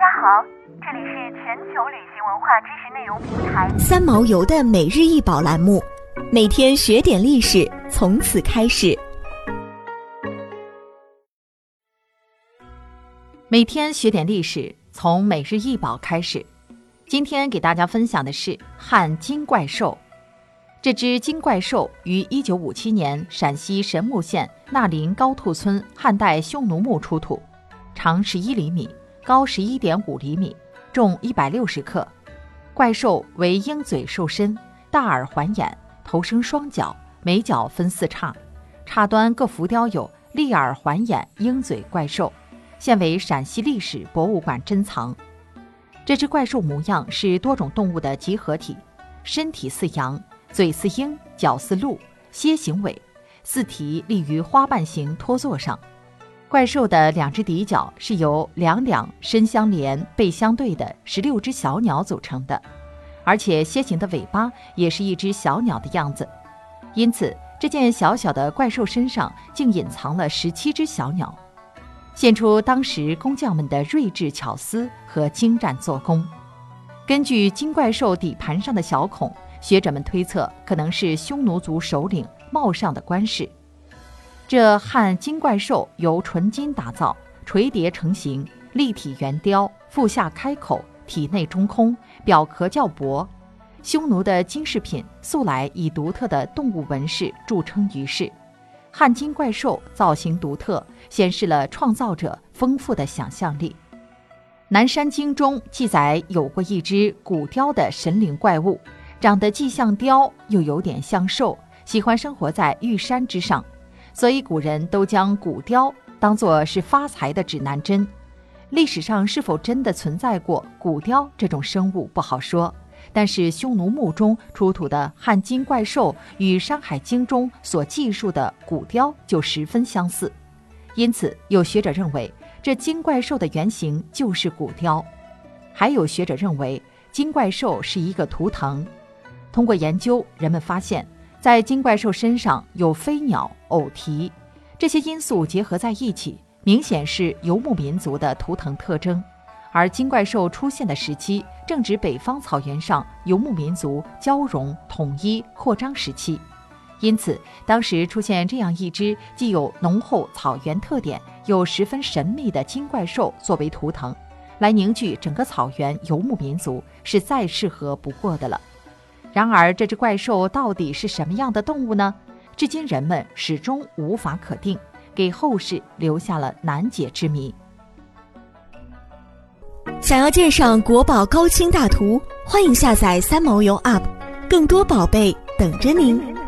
家好，这里是全球旅行文化知识内容平台三毛游的每日一宝栏目，每天学点历史，从此开始。每天学点历史，从每日一宝开始。今天给大家分享的是汉金怪兽。这只金怪兽于1957年陕西神木县纳林高兔村汉代匈奴墓出土，长11厘米，高11.5厘米，重160克。怪兽为鹰嘴兽身，大耳环眼，头生双角，每角分四叉，叉端各浮雕有立耳环眼鹰嘴怪兽，现为陕西历史博物馆珍藏。这只怪兽模样是多种动物的集合体，身体似羊，嘴似鹰，角似鹿，楔形尾，四蹄立于花瓣形托座上。怪兽的两只底角是由两两身相连、背相对的十六只小鸟组成的，而且楔形的尾巴也是一只小鸟的样子，因此这件小小的怪兽身上竟隐藏了十七只小鸟。现出当时工匠们的睿智巧思和精湛做工。根据金怪兽底盘上的小孔，学者们推测可能是匈奴族首领茂上的官饰。这汉金怪兽由纯金打造，垂叠成型，立体圆雕，腹下开口，体内中空，表壳较薄。匈奴的金饰品素来以独特的动物纹饰著称于世。汉金怪兽造型独特，显示了创造者丰富的想象力。南山经中记载有过一只古雕的神灵怪物，长得既像雕又有点像兽，喜欢生活在玉山之上，所以古人都将古雕当作是发财的指南针。历史上是否真的存在过古雕这种生物不好说。但是匈奴墓中出土的汉金怪兽与《山海经》中所记述的古雕就十分相似，因此有学者认为这金怪兽的原型就是古雕。还有学者认为金怪兽是一个图腾。通过研究，人们发现，在金怪兽身上有飞鸟、偶蹄，这些因素结合在一起，明显是游牧民族的图腾特征。而金怪兽出现的时期正值北方草原上游牧民族交融、统一、扩张时期，因此当时出现这样一只既有浓厚草原特点又十分神秘的金怪兽作为图腾，来凝聚整个草原游牧民族，是再适合不过的了。然而，这只怪兽到底是什么样的动物呢？至今人们始终无法可定，给后世留下了难解之谜。想要鉴赏国宝高清大图，欢迎下载三毛游 App，更多宝贝等着您。